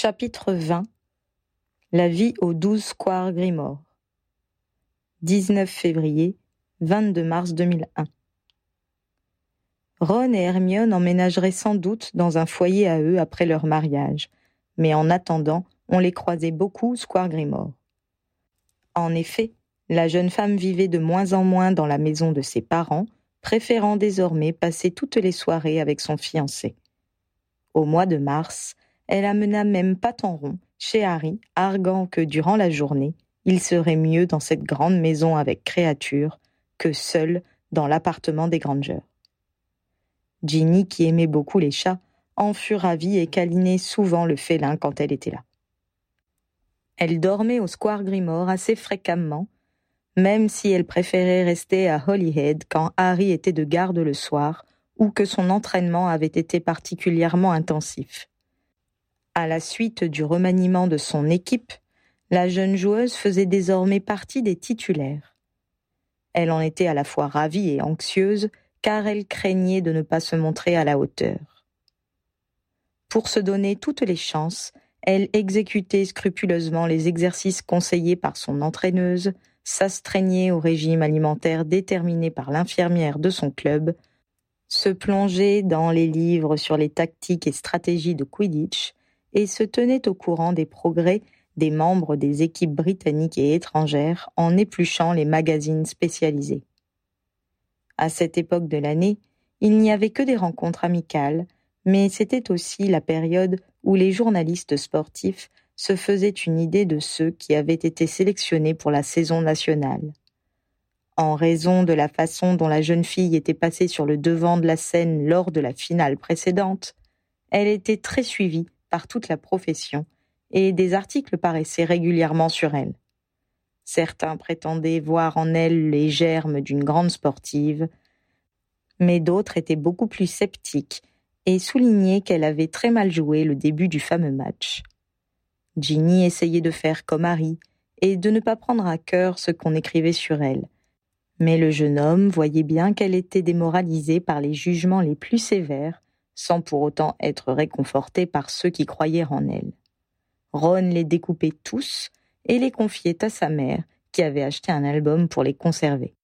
Chapitre 20 La vie aux douze square Grimore 19 février, 22 mars 2001 Ron et Hermione emménageraient sans doute dans un foyer à eux après leur mariage, mais en attendant, on les croisait beaucoup Square Grimore. En effet, la jeune femme vivait de moins en moins dans la maison de ses parents, préférant désormais passer toutes les soirées avec son fiancé. Au mois de mars, elle amena même en rond chez Harry, arguant que durant la journée, il serait mieux dans cette grande maison avec créatures que seul dans l'appartement des Grangers. Ginny, qui aimait beaucoup les chats, en fut ravie et câlinait souvent le félin quand elle était là. Elle dormait au Square Grimore assez fréquemment, même si elle préférait rester à Holyhead quand Harry était de garde le soir ou que son entraînement avait été particulièrement intensif. À la suite du remaniement de son équipe, la jeune joueuse faisait désormais partie des titulaires. Elle en était à la fois ravie et anxieuse, car elle craignait de ne pas se montrer à la hauteur. Pour se donner toutes les chances, elle exécutait scrupuleusement les exercices conseillés par son entraîneuse, s'astreignait au régime alimentaire déterminé par l'infirmière de son club, se plongeait dans les livres sur les tactiques et stratégies de Quidditch, et se tenait au courant des progrès des membres des équipes britanniques et étrangères en épluchant les magazines spécialisés. À cette époque de l'année, il n'y avait que des rencontres amicales, mais c'était aussi la période où les journalistes sportifs se faisaient une idée de ceux qui avaient été sélectionnés pour la saison nationale. En raison de la façon dont la jeune fille était passée sur le devant de la scène lors de la finale précédente, elle était très suivie par toute la profession, et des articles paraissaient régulièrement sur elle. Certains prétendaient voir en elle les germes d'une grande sportive, mais d'autres étaient beaucoup plus sceptiques et soulignaient qu'elle avait très mal joué le début du fameux match. Ginny essayait de faire comme Harry et de ne pas prendre à cœur ce qu'on écrivait sur elle. Mais le jeune homme voyait bien qu'elle était démoralisée par les jugements les plus sévères sans pour autant être réconfortée par ceux qui croyaient en elle. Ron les découpait tous et les confiait à sa mère, qui avait acheté un album pour les conserver.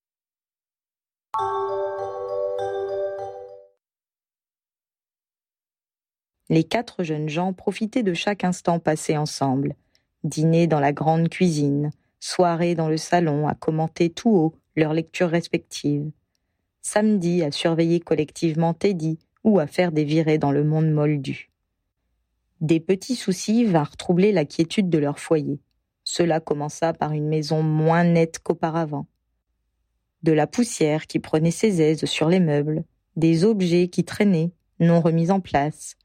Les quatre jeunes gens profitaient de chaque instant passé ensemble. Dîner dans la grande cuisine, soirée dans le salon à commenter tout haut leurs lectures respectives. Samedi à surveiller collectivement Teddy, ou à faire des virées dans le monde moldu. Des petits soucis vinrent troubler la quiétude de leur foyer. Cela commença par une maison moins nette qu'auparavant. De la poussière qui prenait ses aises sur les meubles, des objets qui traînaient, non remis en place.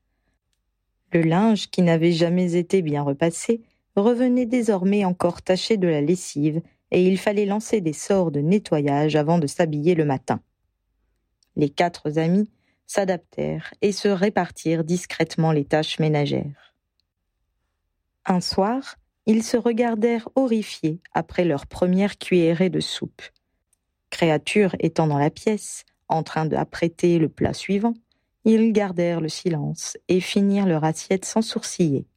Le linge, qui n'avait jamais été bien repassé, revenait désormais encore taché de la lessive, et il fallait lancer des sorts de nettoyage avant de s'habiller le matin. Les quatre amis s'adaptèrent et se répartirent discrètement les tâches ménagères. Un soir, ils se regardèrent horrifiés après leur première cuillerée de soupe. Créature étant dans la pièce, en train d'apprêter le plat suivant, ils gardèrent le silence et finirent leur assiette sans sourciller.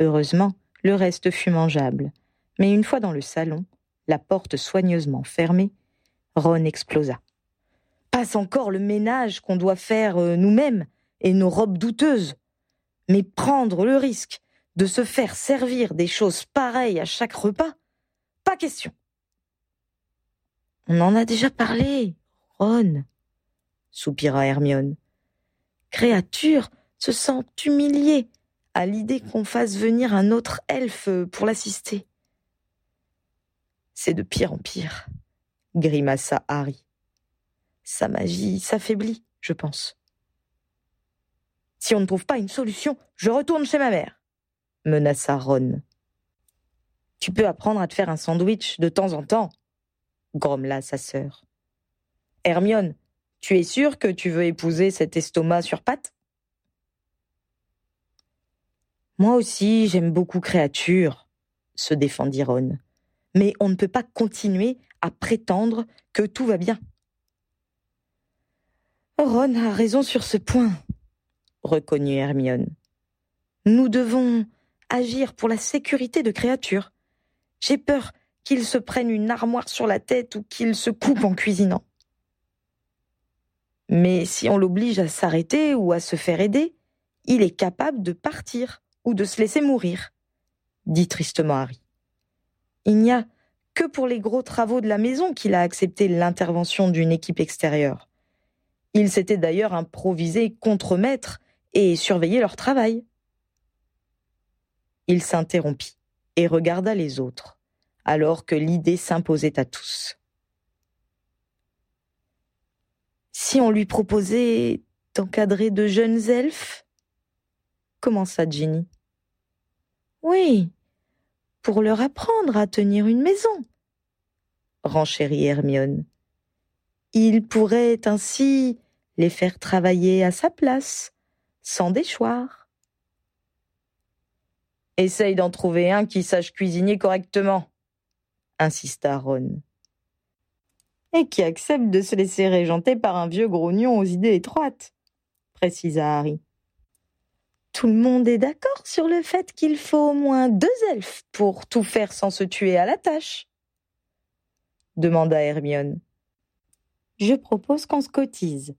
Heureusement, le reste fut mangeable, mais une fois dans le salon, la porte soigneusement fermée, Ron explosa passe encore le ménage qu'on doit faire euh, nous-mêmes et nos robes douteuses. Mais prendre le risque de se faire servir des choses pareilles à chaque repas, pas question. On en a déjà parlé, Ron, soupira Hermione. Créature se sent humiliée à l'idée qu'on fasse venir un autre elfe pour l'assister. C'est de pire en pire, grimaça Harry sa magie s'affaiblit, je pense. Si on ne trouve pas une solution, je retourne chez ma mère, menaça Ron. Tu peux apprendre à te faire un sandwich de temps en temps, grommela sa sœur. Hermione, tu es sûre que tu veux épouser cet estomac sur pattes? Moi aussi, j'aime beaucoup créature, se défendit Ron. Mais on ne peut pas continuer à prétendre que tout va bien. Ron a raison sur ce point, reconnut Hermione. Nous devons agir pour la sécurité de créatures. J'ai peur qu'il se prenne une armoire sur la tête ou qu'il se coupe en cuisinant. Mais si on l'oblige à s'arrêter ou à se faire aider, il est capable de partir ou de se laisser mourir, dit tristement Harry. Il n'y a que pour les gros travaux de la maison qu'il a accepté l'intervention d'une équipe extérieure. Il s'était d'ailleurs improvisé contre-maître et surveillé leur travail. Il s'interrompit et regarda les autres, alors que l'idée s'imposait à tous. Si on lui proposait d'encadrer de jeunes elfes? commença Ginny. Oui, pour leur apprendre à tenir une maison, renchérit Hermione. Il pourrait ainsi les faire travailler à sa place, sans déchoir. Essaye d'en trouver un qui sache cuisiner correctement, insista Ron. Et qui accepte de se laisser régenter par un vieux grognon aux idées étroites, précisa Harry. Tout le monde est d'accord sur le fait qu'il faut au moins deux elfes pour tout faire sans se tuer à la tâche demanda Hermione. Je propose qu'on se cotise.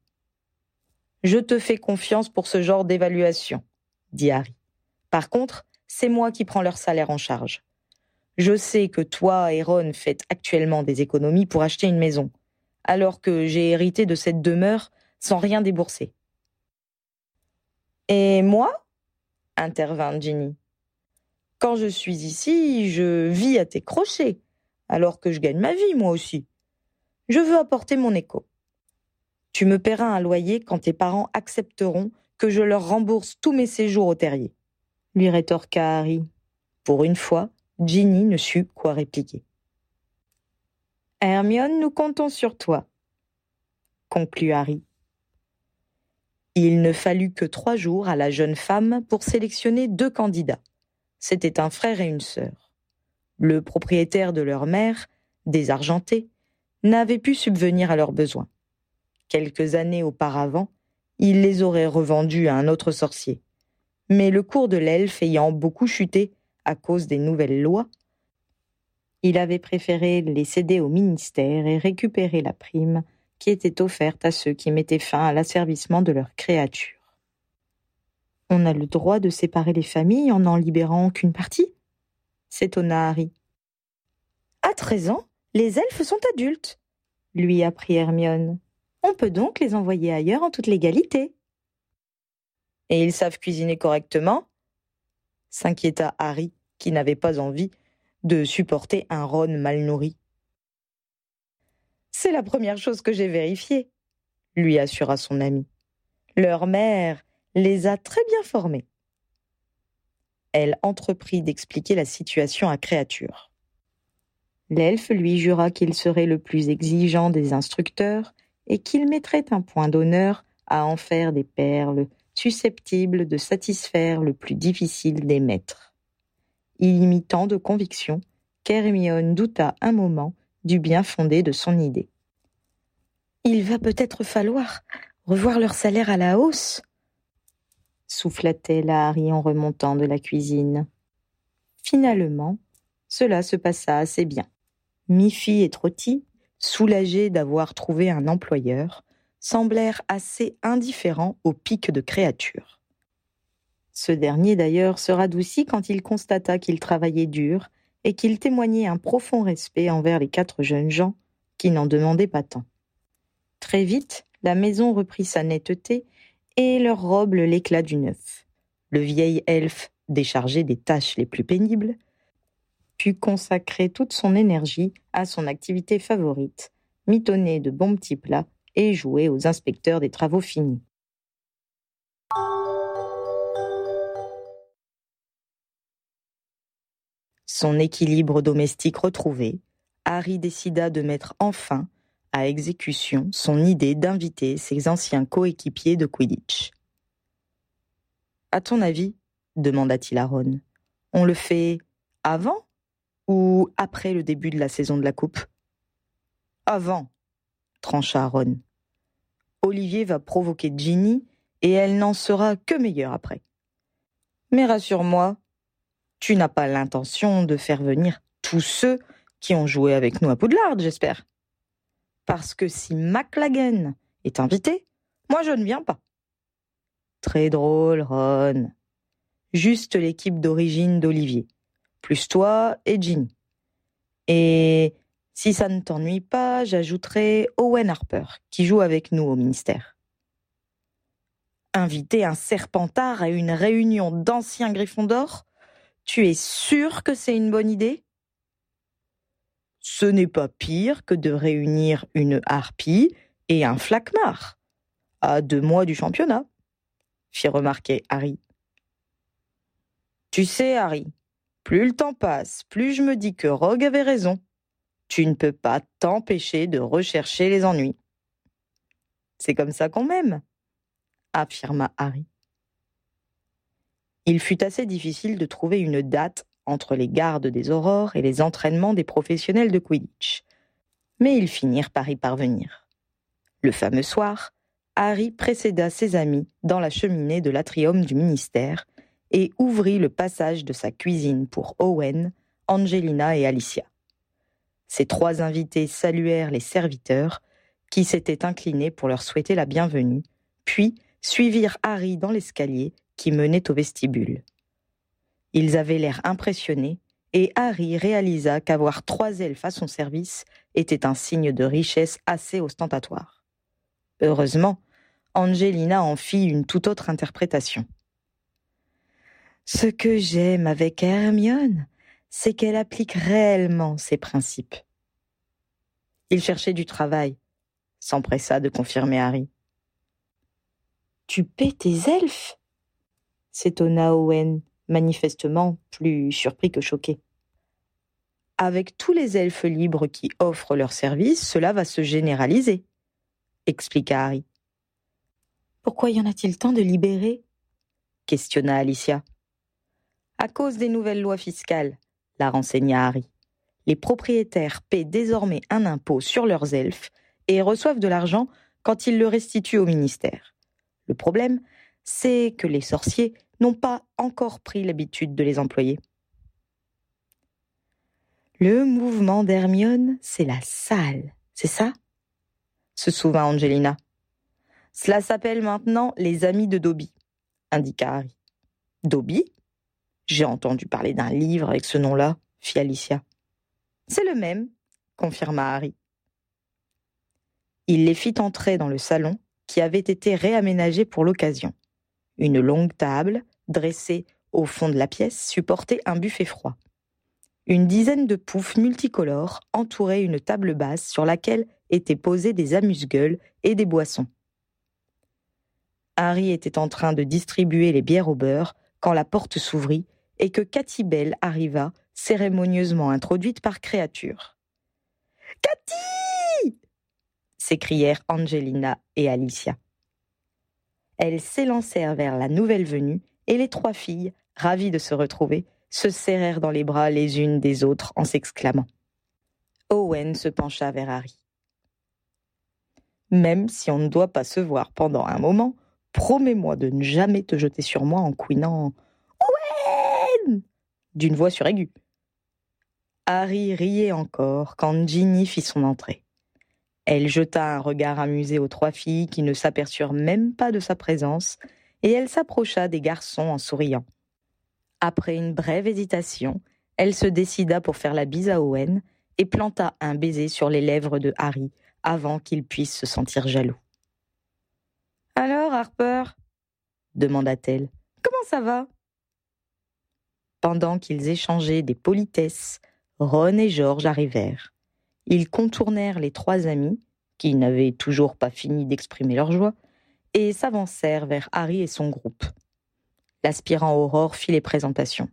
Je te fais confiance pour ce genre d'évaluation, dit Harry. Par contre, c'est moi qui prends leur salaire en charge. Je sais que toi et Ron faites actuellement des économies pour acheter une maison, alors que j'ai hérité de cette demeure sans rien débourser. Et moi? intervint Ginny. Quand je suis ici, je vis à tes crochets, alors que je gagne ma vie, moi aussi. Je veux apporter mon écho. Tu me paieras un loyer quand tes parents accepteront que je leur rembourse tous mes séjours au terrier. Lui rétorqua Harry. Pour une fois, Ginny ne sut quoi répliquer. Hermione, nous comptons sur toi, conclut Harry. Il ne fallut que trois jours à la jeune femme pour sélectionner deux candidats. C'était un frère et une sœur. Le propriétaire de leur mère, désargenté, n'avait pu subvenir à leurs besoins. Quelques années auparavant, il les aurait revendus à un autre sorcier. Mais le cours de l'elfe ayant beaucoup chuté à cause des nouvelles lois, il avait préféré les céder au ministère et récupérer la prime qui était offerte à ceux qui mettaient fin à l'asservissement de leurs créatures. On a le droit de séparer les familles en n'en libérant qu'une partie s'étonna Harry. À treize ans, les elfes sont adultes, lui apprit Hermione. On peut donc les envoyer ailleurs en toute légalité. Et ils savent cuisiner correctement? S'inquiéta Harry, qui n'avait pas envie de supporter un Ron mal nourri. C'est la première chose que j'ai vérifiée, lui assura son ami. Leur mère les a très bien formés. Elle entreprit d'expliquer la situation à Créature. L'elfe lui jura qu'il serait le plus exigeant des instructeurs et qu'il mettrait un point d'honneur à en faire des perles susceptibles de satisfaire le plus difficile des maîtres. Il y mit tant de conviction qu'Hermione douta un moment du bien fondé de son idée. Il va peut-être falloir revoir leur salaire à la hausse, souffla-t-elle à Harry en remontant de la cuisine. Finalement, cela se passa assez bien. Miffy et Trotty, soulagés d'avoir trouvé un employeur, semblèrent assez indifférents au pic de créature. Ce dernier d'ailleurs se radoucit quand il constata qu'il travaillait dur et qu'il témoignait un profond respect envers les quatre jeunes gens qui n'en demandaient pas tant. Très vite, la maison reprit sa netteté et leur robe l'éclat du neuf. Le vieil elfe, déchargé des tâches les plus pénibles, put consacrer toute son énergie à son activité favorite, mitonner de bons petits plats et jouer aux inspecteurs des travaux finis. Son équilibre domestique retrouvé, Harry décida de mettre enfin à exécution son idée d'inviter ses anciens coéquipiers de Quidditch. À ton avis, demanda-t-il à Ron, on le fait avant ou après le début de la saison de la Coupe? Avant, trancha Ron. Olivier va provoquer Ginny et elle n'en sera que meilleure après. Mais rassure-moi, Tu n'as pas l'intention de faire venir tous ceux qui ont joué avec nous à Poudlard, j'espère. Parce que si McLagan est invité, moi je ne viens pas. Très drôle, Ron. Juste l'équipe d'origine d'Olivier, plus toi et Ginny. Et si ça ne t'ennuie pas, j'ajouterai Owen Harper, qui joue avec nous au ministère. Inviter un serpentard à une réunion d'anciens griffons d'or Tu es sûr que c'est une bonne idée? Ce n'est pas pire que de réunir une harpie et un flacmar, à deux mois du championnat, fit remarquer Harry. Tu sais, Harry, plus le temps passe, plus je me dis que Rogue avait raison. Tu ne peux pas t'empêcher de rechercher les ennuis. C'est comme ça qu'on m'aime, affirma Harry. Il fut assez difficile de trouver une date entre les gardes des aurores et les entraînements des professionnels de Quidditch. Mais ils finirent par y parvenir. Le fameux soir, Harry précéda ses amis dans la cheminée de l'atrium du ministère et ouvrit le passage de sa cuisine pour Owen, Angelina et Alicia. Ces trois invités saluèrent les serviteurs, qui s'étaient inclinés pour leur souhaiter la bienvenue, puis suivirent Harry dans l'escalier qui menait au vestibule. Ils avaient l'air impressionnés, et Harry réalisa qu'avoir trois elfes à son service était un signe de richesse assez ostentatoire. Heureusement, Angelina en fit une toute autre interprétation. Ce que j'aime avec Hermione, c'est qu'elle applique réellement ses principes. Il cherchait du travail, s'empressa de confirmer Harry. Tu paies tes elfes? s'étonna Owen, manifestement plus surpris que choqué. Avec tous les elfes libres qui offrent leurs services, cela va se généraliser, expliqua Harry. Pourquoi y en a-t-il tant de libérés? questionna Alicia. À cause des nouvelles lois fiscales, la renseigna Harry. Les propriétaires paient désormais un impôt sur leurs elfes et reçoivent de l'argent quand ils le restituent au ministère. Le problème, c'est que les sorciers n'ont pas encore pris l'habitude de les employer. Le mouvement d'Hermione, c'est la salle, c'est ça? se souvint Angelina. Cela s'appelle maintenant les amis de Dobby, indiqua Harry. Dobby j'ai entendu parler d'un livre avec ce nom-là, fit Alicia. C'est le même, confirma Harry. Il les fit entrer dans le salon qui avait été réaménagé pour l'occasion. Une longue table, dressée au fond de la pièce, supportait un buffet froid. Une dizaine de poufs multicolores entouraient une table basse sur laquelle étaient posés des amuse-gueules et des boissons. Harry était en train de distribuer les bières au beurre quand la porte s'ouvrit et que Cathy Bell arriva, cérémonieusement introduite par créature. Cathy s'écrièrent Angelina et Alicia. Elles s'élancèrent vers la nouvelle venue, et les trois filles, ravies de se retrouver, se serrèrent dans les bras les unes des autres en s'exclamant. Owen se pencha vers Harry. Même si on ne doit pas se voir pendant un moment, promets-moi de ne jamais te jeter sur moi en couinant d'une voix suraiguë. Harry riait encore quand Ginny fit son entrée. Elle jeta un regard amusé aux trois filles qui ne s'aperçurent même pas de sa présence, et elle s'approcha des garçons en souriant. Après une brève hésitation, elle se décida pour faire la bise à Owen et planta un baiser sur les lèvres de Harry avant qu'il puisse se sentir jaloux. Alors, Harper? demanda-t-elle. Comment ça va? Pendant qu'ils échangeaient des politesses, Ron et George arrivèrent. Ils contournèrent les trois amis, qui n'avaient toujours pas fini d'exprimer leur joie, et s'avancèrent vers Harry et son groupe. L'aspirant Aurore fit les présentations.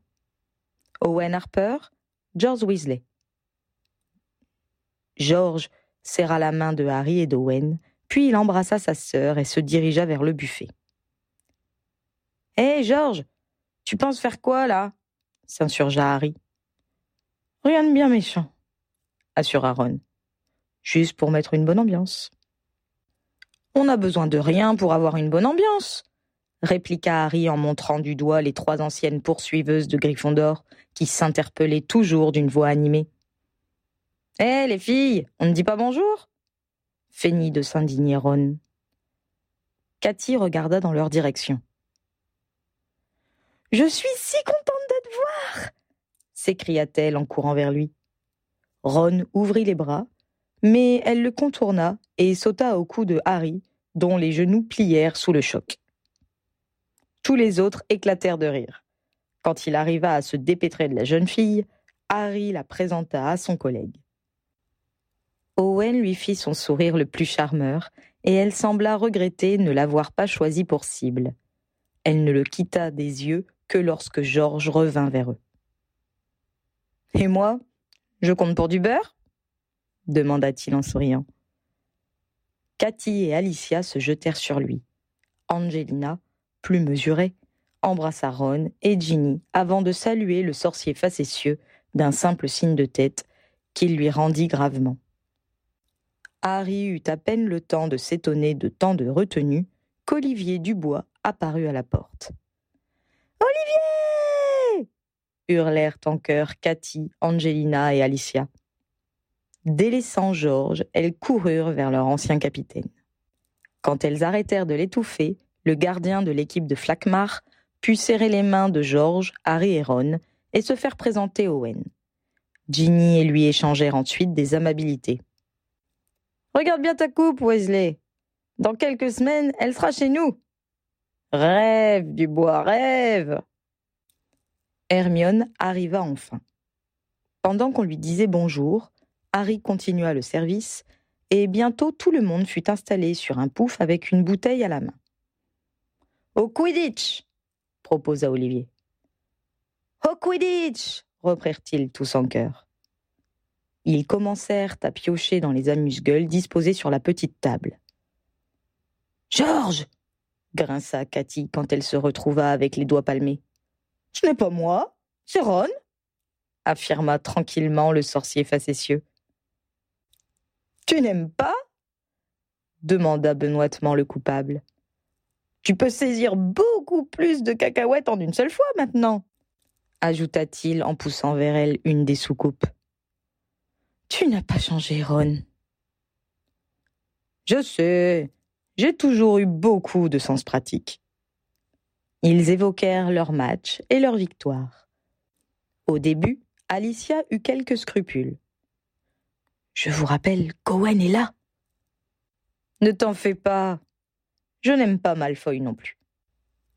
Owen Harper, George Weasley. George serra la main de Harry et d'Owen, puis il embrassa sa sœur et se dirigea vers le buffet. Hé, George, tu penses faire quoi là? S'insurgea Harry. Rien de bien méchant, assura Ron. Juste pour mettre une bonne ambiance. On n'a besoin de rien pour avoir une bonne ambiance, répliqua Harry en montrant du doigt les trois anciennes poursuiveuses de Gryffondor qui s'interpellaient toujours d'une voix animée. Hé, les filles, on ne dit pas bonjour? feignit de s'indigner Ron. Cathy regarda dans leur direction. Je suis si contente s'écria-t-elle en courant vers lui. Ron ouvrit les bras, mais elle le contourna et sauta au cou de Harry, dont les genoux plièrent sous le choc. Tous les autres éclatèrent de rire. Quand il arriva à se dépêtrer de la jeune fille, Harry la présenta à son collègue. Owen lui fit son sourire le plus charmeur, et elle sembla regretter ne l'avoir pas choisi pour cible. Elle ne le quitta des yeux que lorsque Georges revint vers eux. Et moi, je compte pour du beurre? demanda-t-il en souriant. Cathy et Alicia se jetèrent sur lui. Angelina, plus mesurée, embrassa Ron et Ginny avant de saluer le sorcier facétieux d'un simple signe de tête qu'il lui rendit gravement. Harry eut à peine le temps de s'étonner de tant de retenue qu'Olivier Dubois apparut à la porte. Olivier hurlèrent en chœur Cathy, Angelina et Alicia. Délaissant Georges, elles coururent vers leur ancien capitaine. Quand elles arrêtèrent de l'étouffer, le gardien de l'équipe de Flakmar put serrer les mains de Georges, Harry et Ron et se faire présenter Owen. Ginny et lui échangèrent ensuite des amabilités. Regarde bien ta coupe, Wesley. Dans quelques semaines, elle sera chez nous. Rêve, Dubois, rêve. Hermione arriva enfin. Pendant qu'on lui disait bonjour, Harry continua le service, et bientôt tout le monde fut installé sur un pouf avec une bouteille à la main. Au Quidditch proposa Olivier. Au Quidditch reprirent-ils tous en chœur. Ils commencèrent à piocher dans les amuse-gueules disposées sur la petite table. Georges grinça Cathy quand elle se retrouva avec les doigts palmés. Ce n'est pas moi, c'est Ron, affirma tranquillement le sorcier facétieux. Tu n'aimes pas? demanda benoîtement le coupable. Tu peux saisir beaucoup plus de cacahuètes en une seule fois maintenant, ajouta-t-il en poussant vers elle une des soucoupes. Tu n'as pas changé, Ron. Je sais, j'ai toujours eu beaucoup de sens pratique. Ils évoquèrent leur match et leur victoire. Au début, Alicia eut quelques scrupules. Je vous rappelle qu'Owen est là. Ne t'en fais pas. Je n'aime pas Malfoy non plus.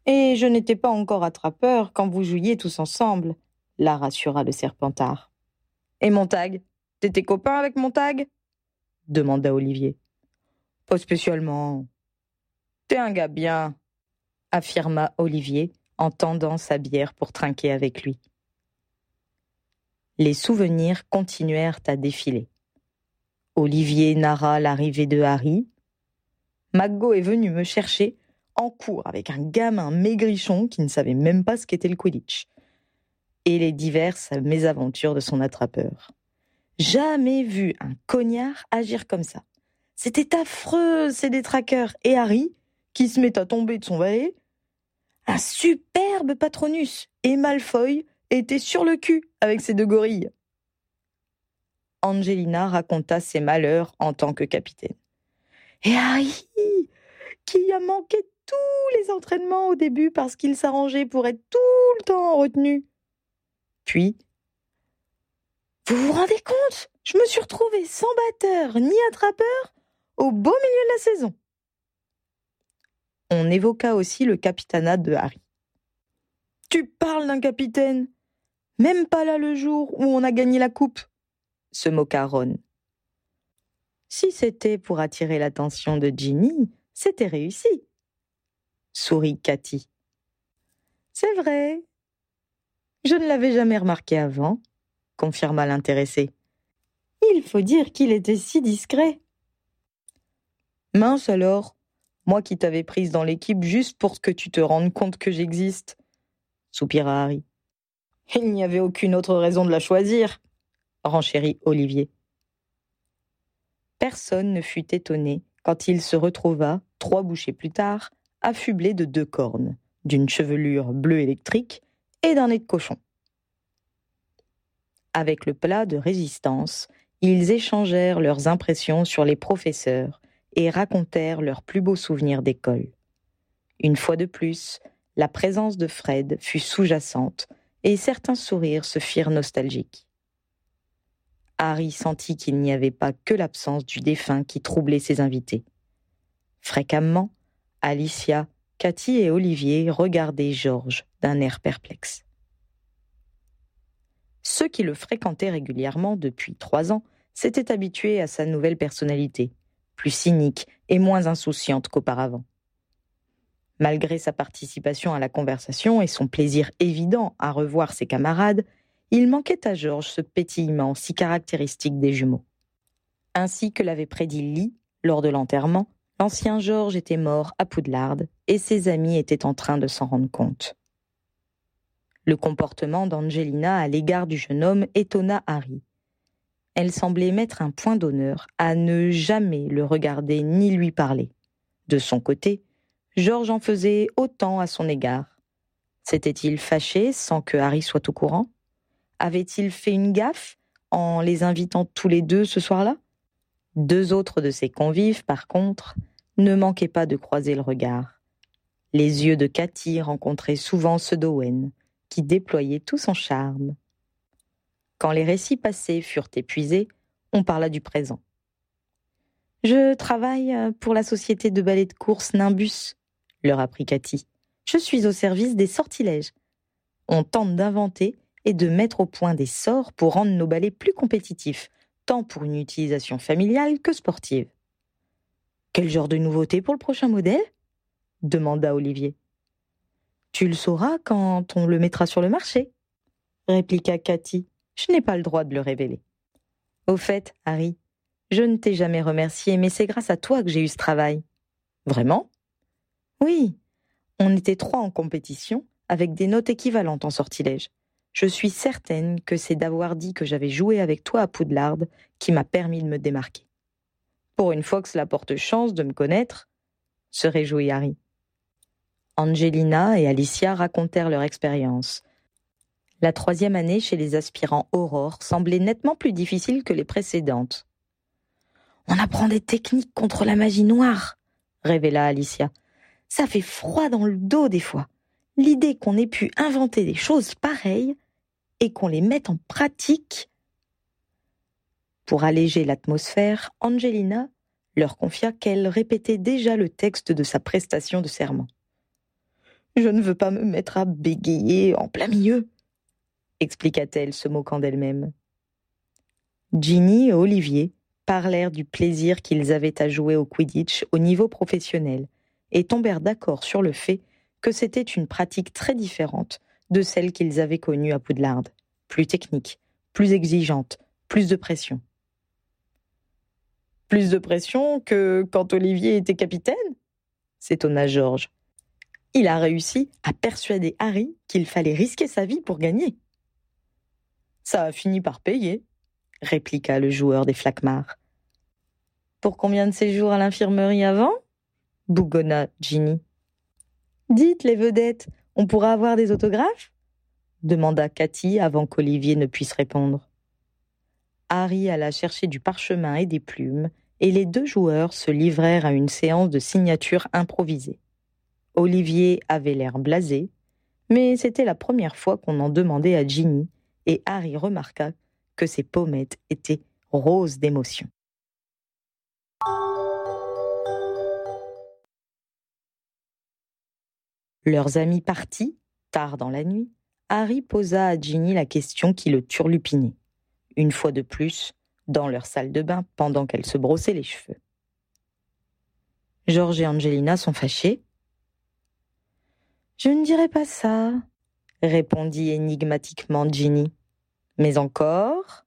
Et je n'étais pas encore attrapeur quand vous jouiez tous ensemble, la rassura le serpentard. Et Montag T'étais copain avec Montag? demanda Olivier. Pas spécialement. T'es un gars bien, affirma Olivier en tendant sa bière pour trinquer avec lui. Les souvenirs continuèrent à défiler. Olivier narra l'arrivée de Harry. Maggo est venu me chercher en cours avec un gamin maigrichon qui ne savait même pas ce qu'était le Quidditch, et les diverses mésaventures de son attrapeur. Jamais vu un cognard agir comme ça. C'était affreux, ces détraqueurs. Et Harry, qui se met à tomber de son valet, un superbe patronus. Et Malfoy était sur le cul avec ses deux gorilles. Angelina raconta ses malheurs en tant que capitaine. Et Harry, qui a manqué tous les entraînements au début parce qu'il s'arrangeait pour être tout le temps en retenue. Puis, vous vous rendez compte? Je me suis retrouvée sans batteur ni attrapeur au beau milieu de la saison. On évoqua aussi le capitanat de Harry. Tu parles d'un capitaine Même pas là le jour où on a gagné la coupe se moqua Ron. Si c'était pour attirer l'attention de Ginny, c'était réussi. Sourit Cathy. C'est vrai. Je ne l'avais jamais remarqué avant confirma l'intéressé. Il faut dire qu'il était si discret. Mince alors, moi qui t'avais prise dans l'équipe juste pour que tu te rendes compte que j'existe, soupira Harry. Il n'y avait aucune autre raison de la choisir, renchérit Olivier. Personne ne fut étonné quand il se retrouva, trois bouchées plus tard, affublé de deux cornes, d'une chevelure bleue électrique et d'un nez de cochon. Avec le plat de résistance, ils échangèrent leurs impressions sur les professeurs et racontèrent leurs plus beaux souvenirs d'école. Une fois de plus, la présence de Fred fut sous-jacente et certains sourires se firent nostalgiques. Harry sentit qu'il n'y avait pas que l'absence du défunt qui troublait ses invités. Fréquemment, Alicia, Cathy et Olivier regardaient Georges d'un air perplexe. Ceux qui le fréquentaient régulièrement depuis trois ans s'étaient habitués à sa nouvelle personnalité, plus cynique et moins insouciante qu'auparavant. Malgré sa participation à la conversation et son plaisir évident à revoir ses camarades, il manquait à Georges ce pétillement si caractéristique des jumeaux. Ainsi que l'avait prédit Lee lors de l'enterrement, l'ancien Georges était mort à Poudlard et ses amis étaient en train de s'en rendre compte. Le comportement d'Angelina à l'égard du jeune homme étonna Harry. Elle semblait mettre un point d'honneur à ne jamais le regarder ni lui parler. De son côté, Georges en faisait autant à son égard. S'était-il fâché sans que Harry soit au courant? Avait-il fait une gaffe en les invitant tous les deux ce soir-là? Deux autres de ses convives, par contre, ne manquaient pas de croiser le regard. Les yeux de Cathy rencontraient souvent ceux d'Owen, qui déployait tout son charme. Quand les récits passés furent épuisés, on parla du présent. Je travaille euh, pour la société de ballet de course Nimbus, leur apprit Cathy. Je suis au service des sortilèges. On tente d'inventer et de mettre au point des sorts pour rendre nos ballets plus compétitifs, tant pour une utilisation familiale que sportive. Quel genre de nouveauté pour le prochain modèle? demanda Olivier. Tu le sauras quand on le mettra sur le marché, répliqua Cathy. Je n'ai pas le droit de le révéler. Au fait, Harry, je ne t'ai jamais remercié, mais c'est grâce à toi que j'ai eu ce travail. Vraiment? Oui. On était trois en compétition, avec des notes équivalentes en sortilège. Je suis certaine que c'est d'avoir dit que j'avais joué avec toi à Poudlard qui m'a permis de me démarquer. Pour une fois que cela porte chance de me connaître, se réjouit Harry. Angelina et Alicia racontèrent leur expérience. La troisième année chez les aspirants Aurore semblait nettement plus difficile que les précédentes. On apprend des techniques contre la magie noire, révéla Alicia. Ça fait froid dans le dos des fois. L'idée qu'on ait pu inventer des choses pareilles et qu'on les mette en pratique. Pour alléger l'atmosphère, Angelina leur confia qu'elle répétait déjà le texte de sa prestation de serment. Je ne veux pas me mettre à bégayer en plein milieu, expliqua-t-elle, se moquant d'elle-même. Ginny et Olivier parlèrent du plaisir qu'ils avaient à jouer au Quidditch au niveau professionnel et tombèrent d'accord sur le fait que c'était une pratique très différente de celle qu'ils avaient connue à Poudlard, plus technique, plus exigeante, plus de pression. Plus de pression que quand Olivier était capitaine? s'étonna Georges il a réussi à persuader Harry qu'il fallait risquer sa vie pour gagner. Ça a fini par payer, répliqua le joueur des Flaquemars. Pour combien de séjours à l'infirmerie avant? bougonna Ginny. Dites les vedettes, on pourra avoir des autographes? demanda Cathy avant qu'Olivier ne puisse répondre. Harry alla chercher du parchemin et des plumes, et les deux joueurs se livrèrent à une séance de signature improvisée. Olivier avait l'air blasé, mais c'était la première fois qu'on en demandait à Ginny, et Harry remarqua que ses pommettes étaient roses d'émotion. Leurs amis partis, tard dans la nuit, Harry posa à Ginny la question qui le turlupinait, une fois de plus, dans leur salle de bain pendant qu'elle se brossait les cheveux. George et Angelina sont fâchés, je ne dirais pas ça, répondit énigmatiquement Ginny. Mais encore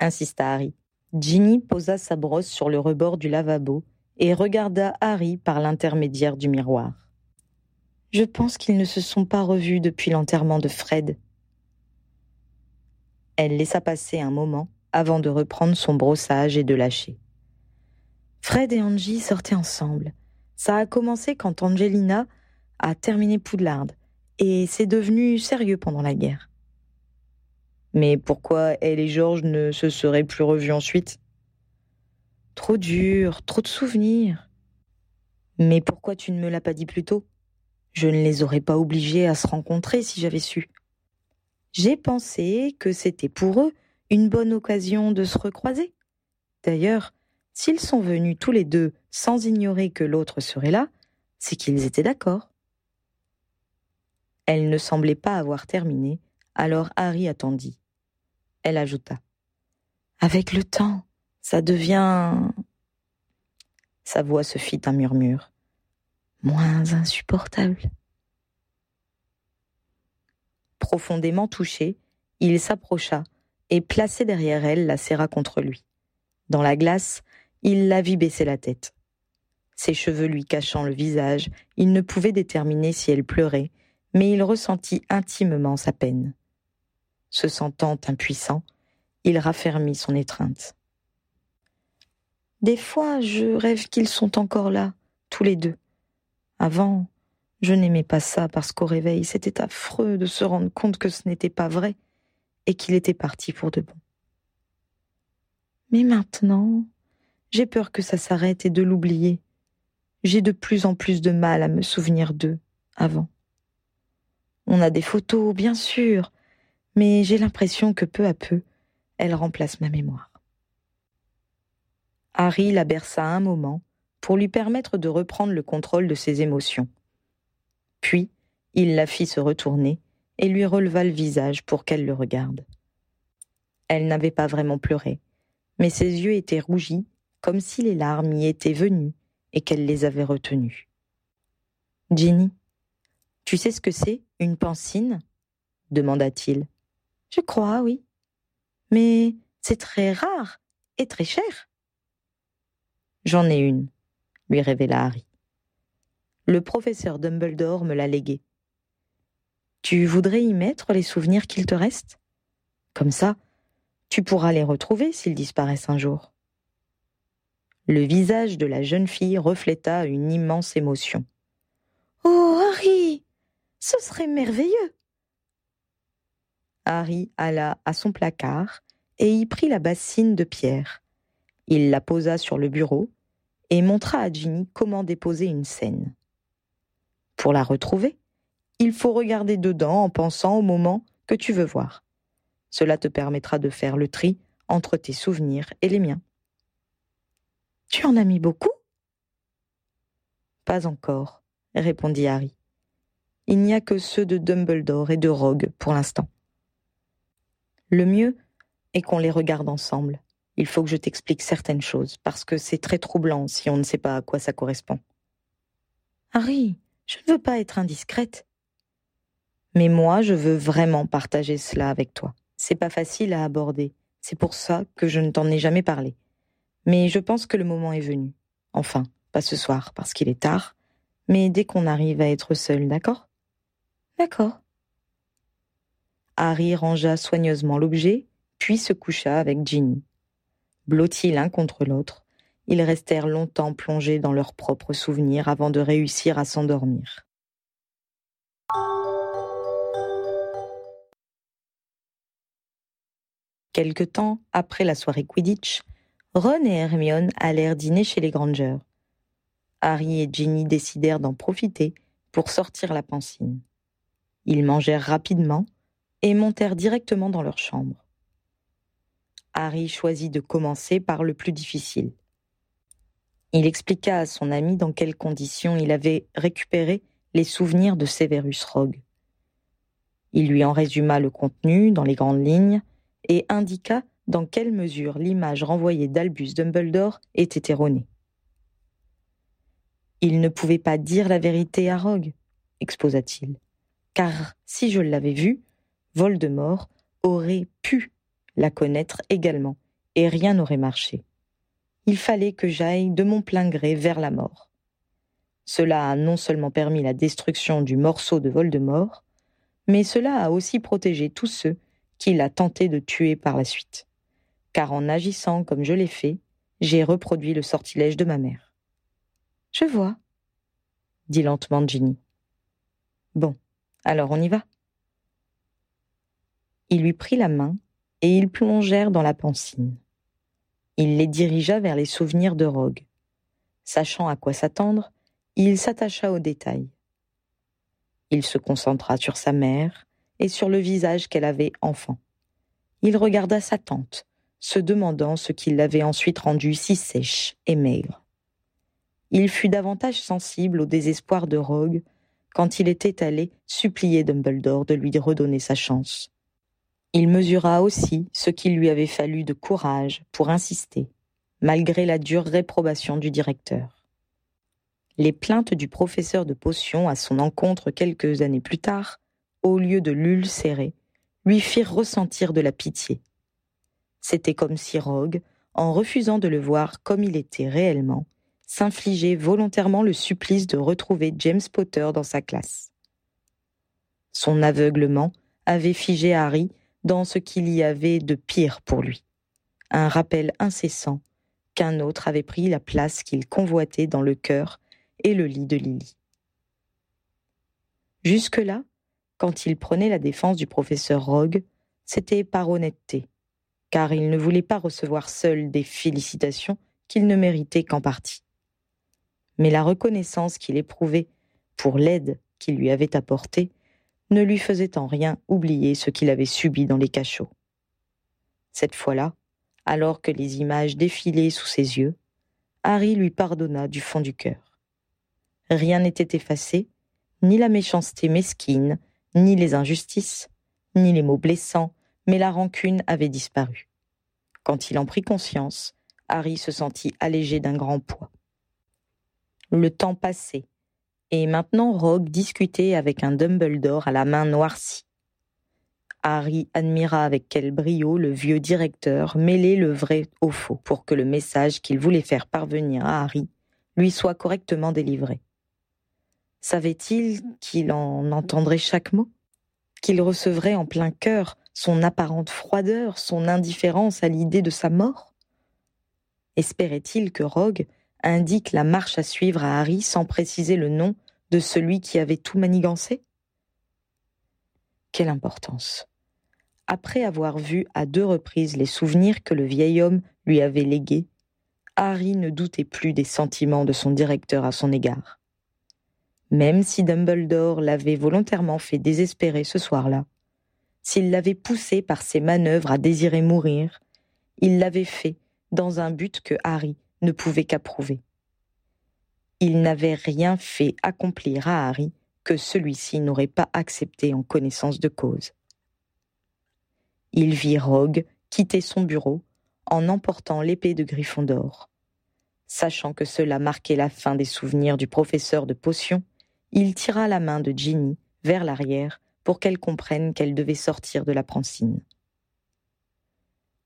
insista Harry. Ginny posa sa brosse sur le rebord du lavabo et regarda Harry par l'intermédiaire du miroir. Je pense qu'ils ne se sont pas revus depuis l'enterrement de Fred. Elle laissa passer un moment avant de reprendre son brossage et de lâcher. Fred et Angie sortaient ensemble. Ça a commencé quand Angelina a terminé Poudlard, et c'est devenu sérieux pendant la guerre. Mais pourquoi elle et Georges ne se seraient plus revus ensuite? Trop dur, trop de souvenirs. Mais pourquoi tu ne me l'as pas dit plus tôt? Je ne les aurais pas obligés à se rencontrer si j'avais su. J'ai pensé que c'était pour eux une bonne occasion de se recroiser. D'ailleurs, s'ils sont venus tous les deux sans ignorer que l'autre serait là, c'est qu'ils étaient d'accord. Elle ne semblait pas avoir terminé, alors Harry attendit. Elle ajouta. Avec le temps, ça devient. Sa voix se fit un murmure. Moins insupportable. Profondément touché, il s'approcha et, placé derrière elle, la serra contre lui. Dans la glace, il la vit baisser la tête. Ses cheveux lui cachant le visage, il ne pouvait déterminer si elle pleurait, mais il ressentit intimement sa peine. Se sentant impuissant, il raffermit son étreinte. Des fois, je rêve qu'ils sont encore là, tous les deux. Avant, je n'aimais pas ça parce qu'au réveil, c'était affreux de se rendre compte que ce n'était pas vrai et qu'il était parti pour de bon. Mais maintenant, j'ai peur que ça s'arrête et de l'oublier. J'ai de plus en plus de mal à me souvenir d'eux avant. On a des photos, bien sûr, mais j'ai l'impression que peu à peu, elles remplacent ma mémoire. Harry la berça un moment pour lui permettre de reprendre le contrôle de ses émotions. Puis, il la fit se retourner et lui releva le visage pour qu'elle le regarde. Elle n'avait pas vraiment pleuré, mais ses yeux étaient rougis, comme si les larmes y étaient venues et qu'elle les avait retenues. Ginny, tu sais ce que c'est, une pancine demanda-t-il. Je crois, oui. Mais c'est très rare et très cher. J'en ai une, lui révéla Harry. Le professeur Dumbledore me l'a léguée. Tu voudrais y mettre les souvenirs qu'il te reste? Comme ça, tu pourras les retrouver s'ils disparaissent un jour. Le visage de la jeune fille refléta une immense émotion. Oh, Harry Ce serait merveilleux Harry alla à son placard et y prit la bassine de pierre. Il la posa sur le bureau et montra à Ginny comment déposer une scène. Pour la retrouver, il faut regarder dedans en pensant au moment que tu veux voir. Cela te permettra de faire le tri entre tes souvenirs et les miens. Tu en as mis beaucoup? Pas encore, répondit Harry. Il n'y a que ceux de Dumbledore et de Rogue pour l'instant. Le mieux est qu'on les regarde ensemble. Il faut que je t'explique certaines choses, parce que c'est très troublant si on ne sait pas à quoi ça correspond. Harry, je ne veux pas être indiscrète. Mais moi, je veux vraiment partager cela avec toi. C'est pas facile à aborder. C'est pour ça que je ne t'en ai jamais parlé. Mais je pense que le moment est venu. Enfin, pas ce soir, parce qu'il est tard, mais dès qu'on arrive à être seul, d'accord? D'accord. Harry rangea soigneusement l'objet, puis se coucha avec Ginny. Blottis l'un contre l'autre, ils restèrent longtemps plongés dans leurs propres souvenirs avant de réussir à s'endormir. Quelque temps après la soirée Quidditch, Ron et Hermione allèrent dîner chez les Grangers. Harry et Ginny décidèrent d'en profiter pour sortir la pancine. Ils mangèrent rapidement et montèrent directement dans leur chambre. Harry choisit de commencer par le plus difficile. Il expliqua à son ami dans quelles conditions il avait récupéré les souvenirs de Severus Rogue. Il lui en résuma le contenu dans les grandes lignes et indiqua dans quelle mesure l'image renvoyée d'Albus Dumbledore était erronée. Il ne pouvait pas dire la vérité à Rogue, exposa-t-il, car si je l'avais vu, Voldemort aurait pu la connaître également, et rien n'aurait marché. Il fallait que j'aille de mon plein gré vers la mort. Cela a non seulement permis la destruction du morceau de Voldemort, mais cela a aussi protégé tous ceux qu'il a tenté de tuer par la suite car en agissant comme je l'ai fait, j'ai reproduit le sortilège de ma mère. Je vois, dit lentement Ginny. Bon, alors on y va. Il lui prit la main et ils plongèrent dans la pancine. Il les dirigea vers les souvenirs de Rogue. Sachant à quoi s'attendre, il s'attacha aux détails. Il se concentra sur sa mère et sur le visage qu'elle avait enfant. Il regarda sa tante, se demandant ce qui l'avait ensuite rendue si sèche et maigre. Il fut davantage sensible au désespoir de Rogue quand il était allé supplier Dumbledore de lui redonner sa chance. Il mesura aussi ce qu'il lui avait fallu de courage pour insister, malgré la dure réprobation du directeur. Les plaintes du professeur de potions à son encontre quelques années plus tard, au lieu de l'ulcérer, lui firent ressentir de la pitié. C'était comme si Rogue, en refusant de le voir comme il était réellement, s'infligeait volontairement le supplice de retrouver James Potter dans sa classe. Son aveuglement avait figé Harry dans ce qu'il y avait de pire pour lui, un rappel incessant qu'un autre avait pris la place qu'il convoitait dans le cœur et le lit de Lily. Jusque-là, quand il prenait la défense du professeur Rogue, c'était par honnêteté, car il ne voulait pas recevoir seul des félicitations qu'il ne méritait qu'en partie. Mais la reconnaissance qu'il éprouvait pour l'aide qu'il lui avait apportée ne lui faisait en rien oublier ce qu'il avait subi dans les cachots. Cette fois-là, alors que les images défilaient sous ses yeux, Harry lui pardonna du fond du cœur. Rien n'était effacé, ni la méchanceté mesquine, ni les injustices, ni les mots blessants, mais la rancune avait disparu. Quand il en prit conscience, Harry se sentit allégé d'un grand poids. Le temps passait, et maintenant Rogue discutait avec un Dumbledore à la main noircie. Harry admira avec quel brio le vieux directeur mêlait le vrai au faux pour que le message qu'il voulait faire parvenir à Harry lui soit correctement délivré. Savait-il qu'il en entendrait chaque mot? Qu'il recevrait en plein cœur son apparente froideur, son indifférence à l'idée de sa mort? Espérait-il que Rogue indique la marche à suivre à Harry sans préciser le nom de celui qui avait tout manigancé? Quelle importance Après avoir vu à deux reprises les souvenirs que le vieil homme lui avait légués, Harry ne doutait plus des sentiments de son directeur à son égard. Même si Dumbledore l'avait volontairement fait désespérer ce soir-là, s'il l'avait poussé par ses manœuvres à désirer mourir, il l'avait fait dans un but que Harry ne pouvait qu'approuver. Il n'avait rien fait accomplir à Harry que celui-ci n'aurait pas accepté en connaissance de cause. Il vit Rogue quitter son bureau en emportant l'épée de Gryffondor. Sachant que cela marquait la fin des souvenirs du professeur de potions, il tira la main de Ginny vers l'arrière pour qu'elle comprenne qu'elle devait sortir de la prancine.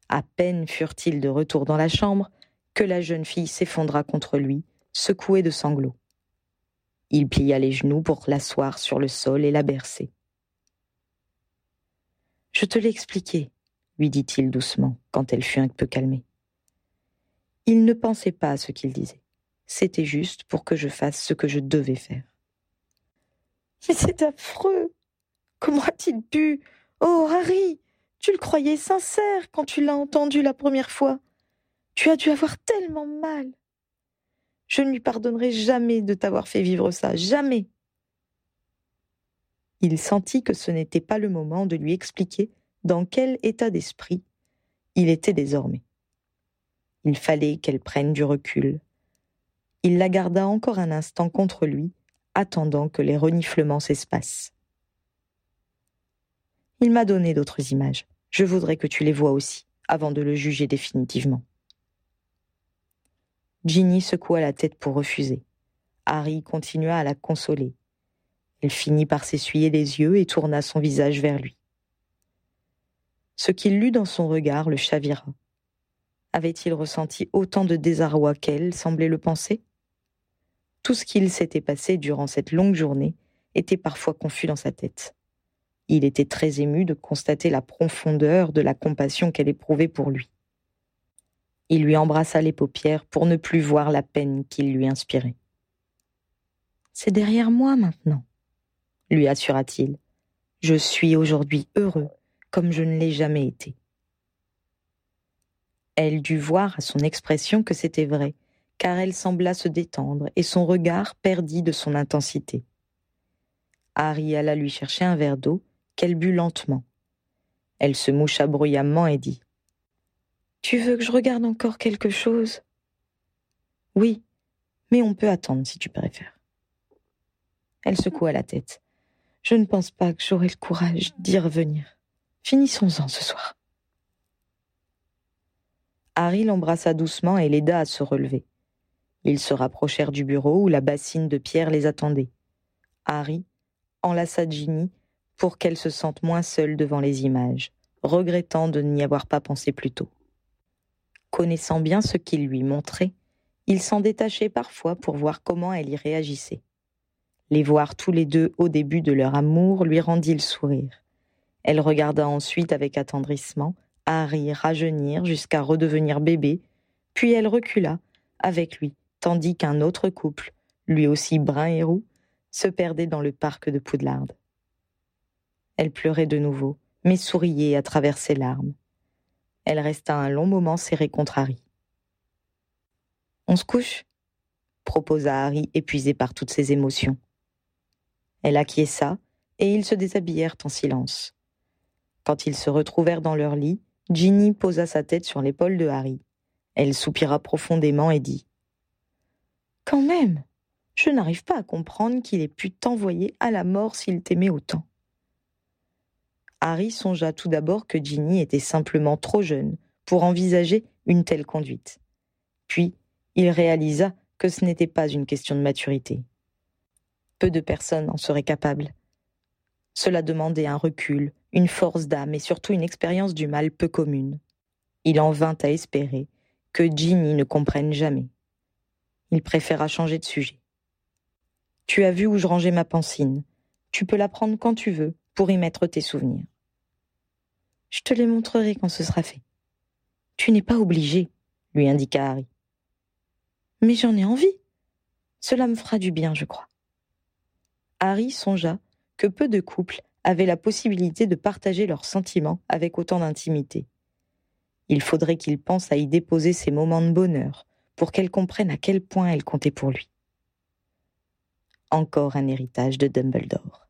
À peine furent-ils de retour dans la chambre que la jeune fille s'effondra contre lui, secouée de sanglots. Il plia les genoux pour l'asseoir sur le sol et la bercer. Je te l'ai expliqué, lui dit-il doucement, quand elle fut un peu calmée. Il ne pensait pas à ce qu'il disait. C'était juste pour que je fasse ce que je devais faire. Mais c'est affreux. Comment a-t-il pu? Oh, Harry, tu le croyais sincère quand tu l'as entendu la première fois. Tu as dû avoir tellement mal. Je ne lui pardonnerai jamais de t'avoir fait vivre ça, jamais. Il sentit que ce n'était pas le moment de lui expliquer dans quel état d'esprit il était désormais. Il fallait qu'elle prenne du recul. Il la garda encore un instant contre lui, attendant que les reniflements s'espacent. Il m'a donné d'autres images. Je voudrais que tu les vois aussi, avant de le juger définitivement. Ginny secoua la tête pour refuser. Harry continua à la consoler. Elle finit par s'essuyer les yeux et tourna son visage vers lui. Ce qu'il lut dans son regard le chavira. Avait-il ressenti autant de désarroi qu'elle semblait le penser? Tout ce qu'il s'était passé durant cette longue journée était parfois confus dans sa tête. Il était très ému de constater la profondeur de la compassion qu'elle éprouvait pour lui. Il lui embrassa les paupières pour ne plus voir la peine qu'il lui inspirait. C'est derrière moi maintenant, lui assura-t-il. Je suis aujourd'hui heureux comme je ne l'ai jamais été. Elle dut voir à son expression que c'était vrai, car elle sembla se détendre et son regard perdit de son intensité. Harry alla lui chercher un verre d'eau qu'elle but lentement. Elle se moucha bruyamment et dit Tu veux que je regarde encore quelque chose? Oui, mais on peut attendre si tu préfères. Elle secoua la tête. Je ne pense pas que j'aurai le courage d'y revenir. Finissons-en ce soir. Harry l'embrassa doucement et l'aida à se relever. Ils se rapprochèrent du bureau où la bassine de pierre les attendait. Harry enlaça Ginny pour qu'elle se sente moins seule devant les images, regrettant de n'y avoir pas pensé plus tôt. Connaissant bien ce qu'il lui montrait, il s'en détachait parfois pour voir comment elle y réagissait. Les voir tous les deux au début de leur amour lui rendit le sourire. Elle regarda ensuite avec attendrissement Harry rajeunir jusqu'à redevenir bébé, puis elle recula avec lui, tandis qu'un autre couple, lui aussi brun et roux, se perdait dans le parc de Poudlard. Elle pleurait de nouveau, mais souriait à travers ses larmes. Elle resta un long moment serrée contre Harry. On se couche? proposa Harry, épuisé par toutes ses émotions. Elle acquiesça, et ils se déshabillèrent en silence. Quand ils se retrouvèrent dans leur lit, Ginny posa sa tête sur l'épaule de Harry. Elle soupira profondément et dit Quand même, je n'arrive pas à comprendre qu'il ait pu t'envoyer à la mort s'il t'aimait autant. Harry songea tout d'abord que Ginny était simplement trop jeune pour envisager une telle conduite. Puis, il réalisa que ce n'était pas une question de maturité. Peu de personnes en seraient capables. Cela demandait un recul, une force d'âme et surtout une expérience du mal peu commune. Il en vint à espérer que Ginny ne comprenne jamais. Il préféra changer de sujet. Tu as vu où je rangeais ma pancine. Tu peux la prendre quand tu veux pour y mettre tes souvenirs. Je te les montrerai quand ce sera fait. Tu n'es pas obligé, lui indiqua Harry. Mais j'en ai envie. Cela me fera du bien, je crois. Harry songea que peu de couples avaient la possibilité de partager leurs sentiments avec autant d'intimité. Il faudrait qu'il pense à y déposer ses moments de bonheur pour qu'elle comprenne à quel point elle comptait pour lui. Encore un héritage de Dumbledore.